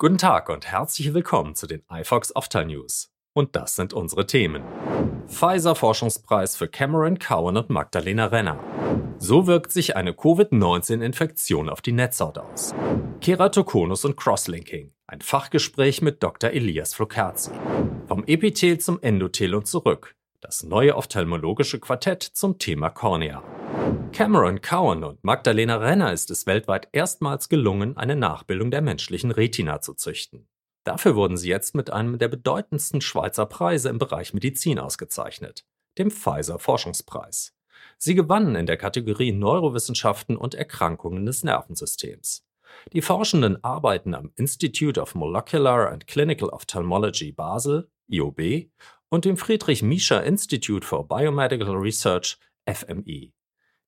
Guten Tag und herzlich willkommen zu den iFox Optal News. Und das sind unsere Themen. Pfizer Forschungspreis für Cameron Cowan und Magdalena Renner. So wirkt sich eine Covid-19-Infektion auf die Netzhaut aus. Keratokonus und Crosslinking. Ein Fachgespräch mit Dr. Elias Flokerzi. Vom Epithel zum Endothel und zurück. Das neue ophthalmologische Quartett zum Thema Cornea. Cameron Cowan und Magdalena Renner ist es weltweit erstmals gelungen, eine Nachbildung der menschlichen Retina zu züchten. Dafür wurden sie jetzt mit einem der bedeutendsten Schweizer Preise im Bereich Medizin ausgezeichnet, dem Pfizer Forschungspreis. Sie gewannen in der Kategorie Neurowissenschaften und Erkrankungen des Nervensystems. Die Forschenden arbeiten am Institute of Molecular and Clinical Ophthalmology Basel, IOB, und dem Friedrich Miescher Institute for Biomedical Research, FMI.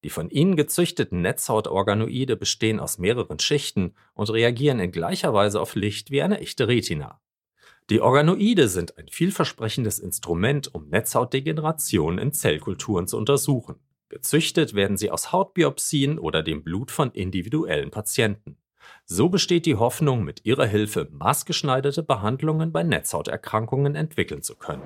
Die von ihnen gezüchteten Netzhautorganoide bestehen aus mehreren Schichten und reagieren in gleicher Weise auf Licht wie eine echte Retina. Die Organoide sind ein vielversprechendes Instrument, um Netzhautdegeneration in Zellkulturen zu untersuchen. Gezüchtet werden sie aus Hautbiopsien oder dem Blut von individuellen Patienten. So besteht die Hoffnung, mit ihrer Hilfe maßgeschneiderte Behandlungen bei Netzhauterkrankungen entwickeln zu können.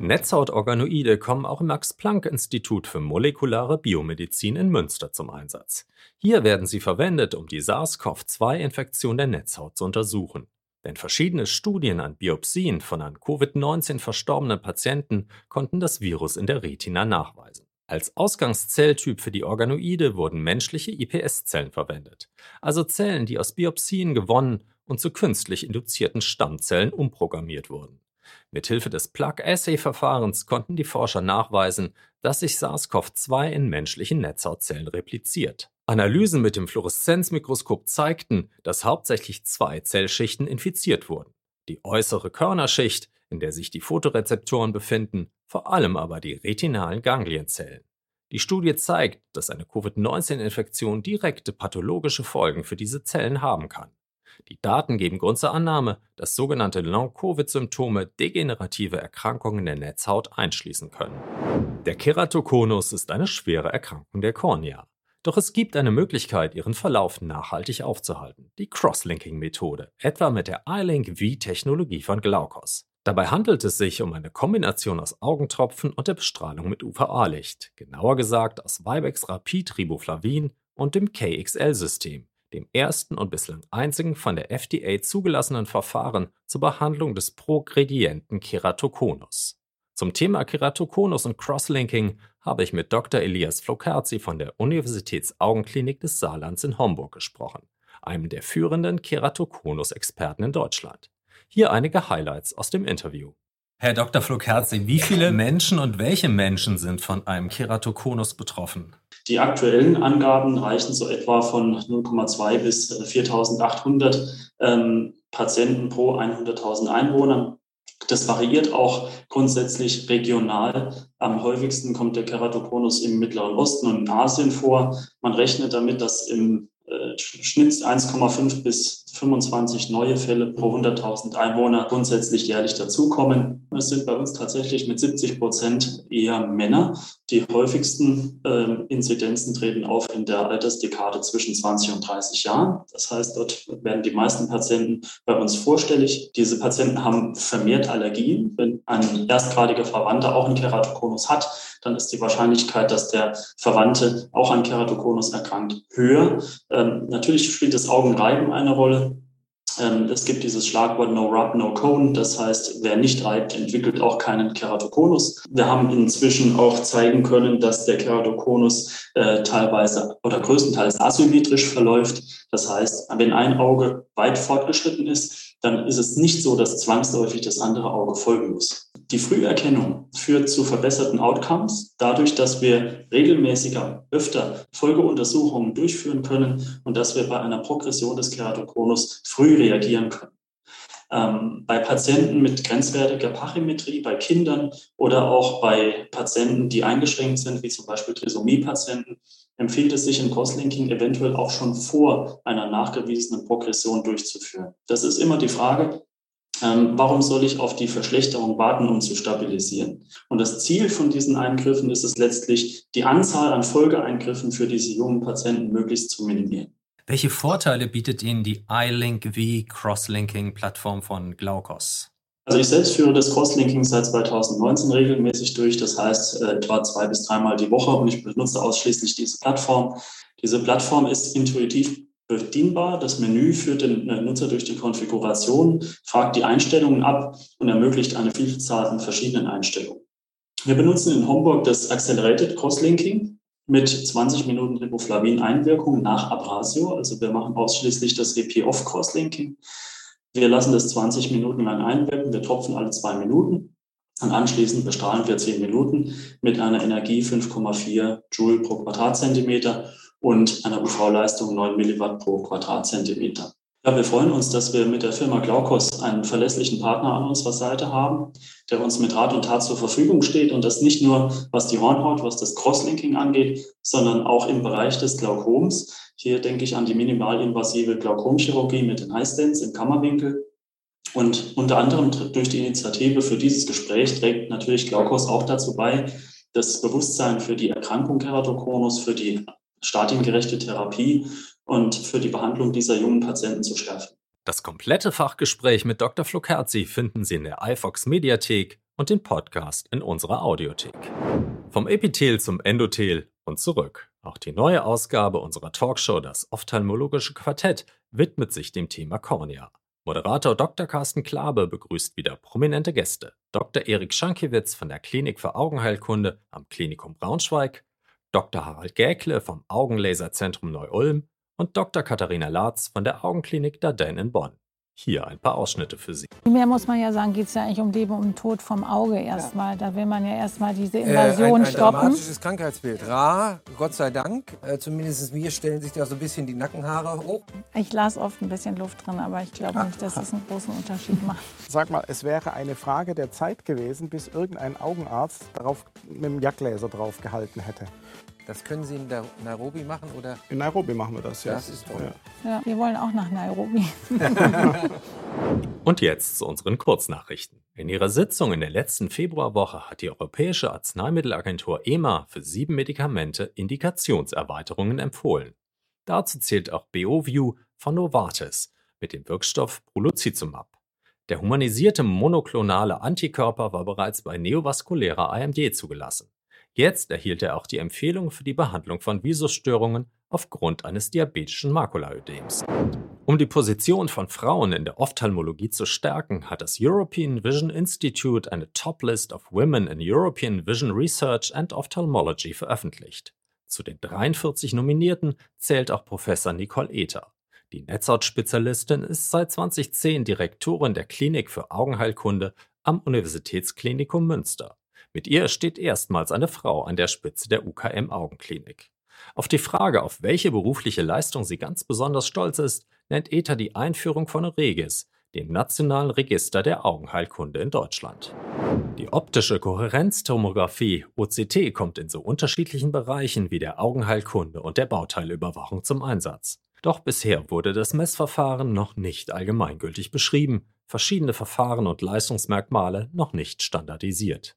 Netzhautorganoide kommen auch im Max-Planck-Institut für molekulare Biomedizin in Münster zum Einsatz. Hier werden sie verwendet, um die SARS-CoV-2-Infektion der Netzhaut zu untersuchen. Denn verschiedene Studien an Biopsien von an Covid-19 verstorbenen Patienten konnten das Virus in der Retina nachweisen. Als Ausgangszelltyp für die Organoide wurden menschliche iPS-Zellen verwendet, also Zellen, die aus Biopsien gewonnen und zu künstlich induzierten Stammzellen umprogrammiert wurden. Mithilfe des Plug-Assay-Verfahrens konnten die Forscher nachweisen, dass sich SARS-CoV-2 in menschlichen Netzhautzellen repliziert. Analysen mit dem Fluoreszenzmikroskop zeigten, dass hauptsächlich zwei Zellschichten infiziert wurden. Die äußere Körnerschicht, in der sich die Photorezeptoren befinden, vor allem aber die retinalen Ganglienzellen. Die Studie zeigt, dass eine Covid-19-Infektion direkte pathologische Folgen für diese Zellen haben kann. Die Daten geben Grund zur Annahme, dass sogenannte Long-Covid-Symptome degenerative Erkrankungen der Netzhaut einschließen können. Der Keratokonus ist eine schwere Erkrankung der Kornea. Doch es gibt eine Möglichkeit, ihren Verlauf nachhaltig aufzuhalten, die Crosslinking-Methode, etwa mit der iLink V-Technologie von Glaukos. Dabei handelt es sich um eine Kombination aus Augentropfen und der Bestrahlung mit UVA-Licht, genauer gesagt aus Vibex Rapid Riboflavin und dem KXL-System, dem ersten und bislang einzigen von der FDA zugelassenen Verfahren zur Behandlung des progredienten Keratokonus. Zum Thema Keratokonus und Crosslinking habe ich mit Dr. Elias Flokerzi von der Universitätsaugenklinik des Saarlands in Homburg gesprochen, einem der führenden Keratokonus-Experten in Deutschland. Hier einige Highlights aus dem Interview. Herr Dr. Flokerzi, wie viele Menschen und welche Menschen sind von einem Keratokonus betroffen? Die aktuellen Angaben reichen so etwa von 0,2 bis 4.800 ähm, Patienten pro 100.000 Einwohner. Das variiert auch grundsätzlich regional. Am häufigsten kommt der Keratokonus im Mittleren Osten und in Asien vor. Man rechnet damit, dass im äh, Schnitt 1,5 bis 25 neue Fälle pro 100.000 Einwohner grundsätzlich jährlich dazukommen. Es sind bei uns tatsächlich mit 70 Prozent eher Männer. Die häufigsten äh, Inzidenzen treten auf in der Altersdekade zwischen 20 und 30 Jahren. Das heißt, dort werden die meisten Patienten bei uns vorstellig. Diese Patienten haben vermehrt Allergien. Wenn ein erstgradiger Verwandter auch einen Keratokonus hat, dann ist die Wahrscheinlichkeit, dass der Verwandte auch an Keratokonus erkrankt, höher. Ähm, natürlich spielt das Augenreiben eine Rolle. Ähm, es gibt dieses Schlagwort No Rub, No Cone. Das heißt, wer nicht reibt, entwickelt auch keinen Keratokonus. Wir haben inzwischen auch zeigen können, dass der Keratokonus äh, teilweise oder größtenteils asymmetrisch verläuft. Das heißt, wenn ein Auge weit fortgeschritten ist, dann ist es nicht so, dass zwangsläufig das andere Auge folgen muss. Die Früherkennung führt zu verbesserten Outcomes, dadurch, dass wir regelmäßiger, öfter Folgeuntersuchungen durchführen können und dass wir bei einer Progression des Keratokonus früh reagieren können. Ähm, bei Patienten mit grenzwertiger Pachymetrie, bei Kindern oder auch bei Patienten, die eingeschränkt sind, wie zum Beispiel Trisomie-Patienten, empfiehlt es sich im Crosslinking eventuell auch schon vor einer nachgewiesenen Progression durchzuführen. Das ist immer die Frage, ähm, warum soll ich auf die Verschlechterung warten, um zu stabilisieren? Und das Ziel von diesen Eingriffen ist es letztlich, die Anzahl an Folgeeingriffen für diese jungen Patienten möglichst zu minimieren. Welche Vorteile bietet Ihnen die iLink V Crosslinking-Plattform von Glaukos? Also ich selbst führe das Crosslinking seit 2019 regelmäßig durch, das heißt äh, etwa zwei bis dreimal die Woche und ich benutze ausschließlich diese Plattform. Diese Plattform ist intuitiv bedienbar. Das Menü führt den äh, Nutzer durch die Konfiguration, fragt die Einstellungen ab und ermöglicht eine Vielzahl an verschiedenen Einstellungen. Wir benutzen in Homburg das Accelerated Crosslinking mit 20 Minuten Riboflavin-Einwirkung nach Abrasio. Also wir machen ausschließlich das EP-Off-Crosslinking. Wir lassen das 20 Minuten lang einwirken. Wir tropfen alle zwei Minuten. Und anschließend bestrahlen wir 10 Minuten mit einer Energie 5,4 Joule pro Quadratzentimeter und einer UV-Leistung 9 Milliwatt pro Quadratzentimeter. Ja, wir freuen uns, dass wir mit der Firma Glaukos einen verlässlichen Partner an unserer Seite haben, der uns mit Rat und Tat zur Verfügung steht und das nicht nur, was die Hornhaut, was das Crosslinking angeht, sondern auch im Bereich des Glaukoms. Hier denke ich an die minimalinvasive Glaukomchirurgie mit den Highstents im Kammerwinkel. Und unter anderem durch die Initiative für dieses Gespräch trägt natürlich Glaukos auch dazu bei, das Bewusstsein für die Erkrankung Keratokonus, für die stadiengerechte Therapie und für die Behandlung dieser jungen Patienten zu schärfen. Das komplette Fachgespräch mit Dr. Flokerzi finden Sie in der iFox Mediathek und den Podcast in unserer Audiothek. Vom Epithel zum Endothel und zurück. Auch die neue Ausgabe unserer Talkshow, das Ophthalmologische Quartett, widmet sich dem Thema Kornea. Moderator Dr. Carsten Klabe begrüßt wieder prominente Gäste. Dr. Erik Schankiewicz von der Klinik für Augenheilkunde am Klinikum Braunschweig, Dr. Harald Gäkle vom Augenlaserzentrum Neu-Ulm und Dr. Katharina Latz von der Augenklinik Dardenne in Bonn. Hier ein paar Ausschnitte für Sie. Mehr muss man ja sagen, geht es ja eigentlich um Leben und Tod vom Auge erstmal. Ja. Da will man ja erstmal diese Invasion äh, ein, ein stoppen. Ein dramatisches Krankheitsbild. Rar, Gott sei Dank. Äh, zumindest mir stellen sich da so ein bisschen die Nackenhaare hoch. Ich las oft ein bisschen Luft drin, aber ich glaube nicht, dass das einen großen Unterschied macht. Sag mal, es wäre eine Frage der Zeit gewesen, bis irgendein Augenarzt darauf mit dem Jagdlaser drauf gehalten hätte. Das können Sie in Nairobi machen oder? In Nairobi machen wir das, ja. Das ist toll. Ja, ja wir wollen auch nach Nairobi. Und jetzt zu unseren Kurznachrichten. In ihrer Sitzung in der letzten Februarwoche hat die Europäische Arzneimittelagentur EMA für sieben Medikamente Indikationserweiterungen empfohlen. Dazu zählt auch Beoview von Novartis mit dem Wirkstoff Proluzizumab. Der humanisierte monoklonale Antikörper war bereits bei neovaskulärer AMD zugelassen. Jetzt erhielt er auch die Empfehlung für die Behandlung von Visusstörungen aufgrund eines diabetischen Makulaödems. Um die Position von Frauen in der Ophthalmologie zu stärken, hat das European Vision Institute eine Top List of Women in European Vision Research and Ophthalmology veröffentlicht. Zu den 43 Nominierten zählt auch Professor Nicole Ether. Die Netzhautspezialistin ist seit 2010 Direktorin der Klinik für Augenheilkunde am Universitätsklinikum Münster. Mit ihr steht erstmals eine Frau an der Spitze der UKM Augenklinik. Auf die Frage, auf welche berufliche Leistung sie ganz besonders stolz ist, nennt ETA die Einführung von Regis, dem nationalen Register der Augenheilkunde in Deutschland. Die optische Kohärenztomographie OCT kommt in so unterschiedlichen Bereichen wie der Augenheilkunde und der Bauteilüberwachung zum Einsatz. Doch bisher wurde das Messverfahren noch nicht allgemeingültig beschrieben, verschiedene Verfahren und Leistungsmerkmale noch nicht standardisiert.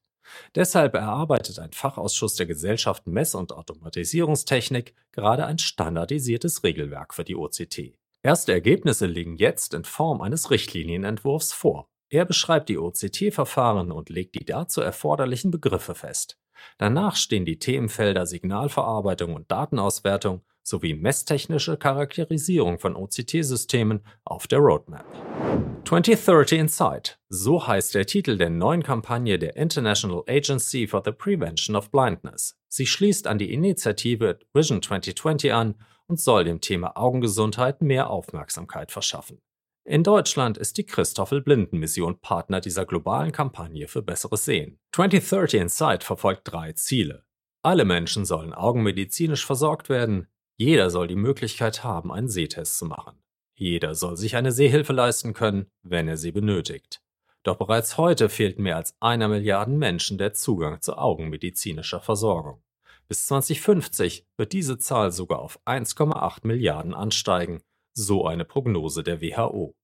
Deshalb erarbeitet ein Fachausschuss der Gesellschaft Mess- und Automatisierungstechnik gerade ein standardisiertes Regelwerk für die OCT. Erste Ergebnisse liegen jetzt in Form eines Richtlinienentwurfs vor. Er beschreibt die OCT-Verfahren und legt die dazu erforderlichen Begriffe fest. Danach stehen die Themenfelder Signalverarbeitung und Datenauswertung sowie messtechnische Charakterisierung von OCT-Systemen auf der Roadmap. 2030 Insight, so heißt der Titel der neuen Kampagne der International Agency for the Prevention of Blindness. Sie schließt an die Initiative Vision 2020 an und soll dem Thema Augengesundheit mehr Aufmerksamkeit verschaffen. In Deutschland ist die Christoffel Blinden Mission Partner dieser globalen Kampagne für besseres Sehen. 2030 Insight verfolgt drei Ziele. Alle Menschen sollen augenmedizinisch versorgt werden, jeder soll die Möglichkeit haben, einen Sehtest zu machen. Jeder soll sich eine Sehhilfe leisten können, wenn er sie benötigt. Doch bereits heute fehlt mehr als einer Milliarden Menschen der Zugang zu augenmedizinischer Versorgung. Bis 2050 wird diese Zahl sogar auf 1,8 Milliarden ansteigen, so eine Prognose der WHO.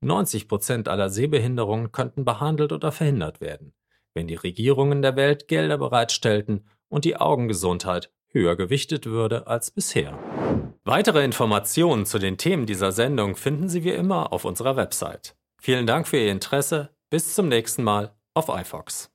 90 Prozent aller Sehbehinderungen könnten behandelt oder verhindert werden, wenn die Regierungen der Welt Gelder bereitstellten und die Augengesundheit höher gewichtet würde als bisher. Weitere Informationen zu den Themen dieser Sendung finden Sie wie immer auf unserer Website. Vielen Dank für Ihr Interesse. Bis zum nächsten Mal auf iFox.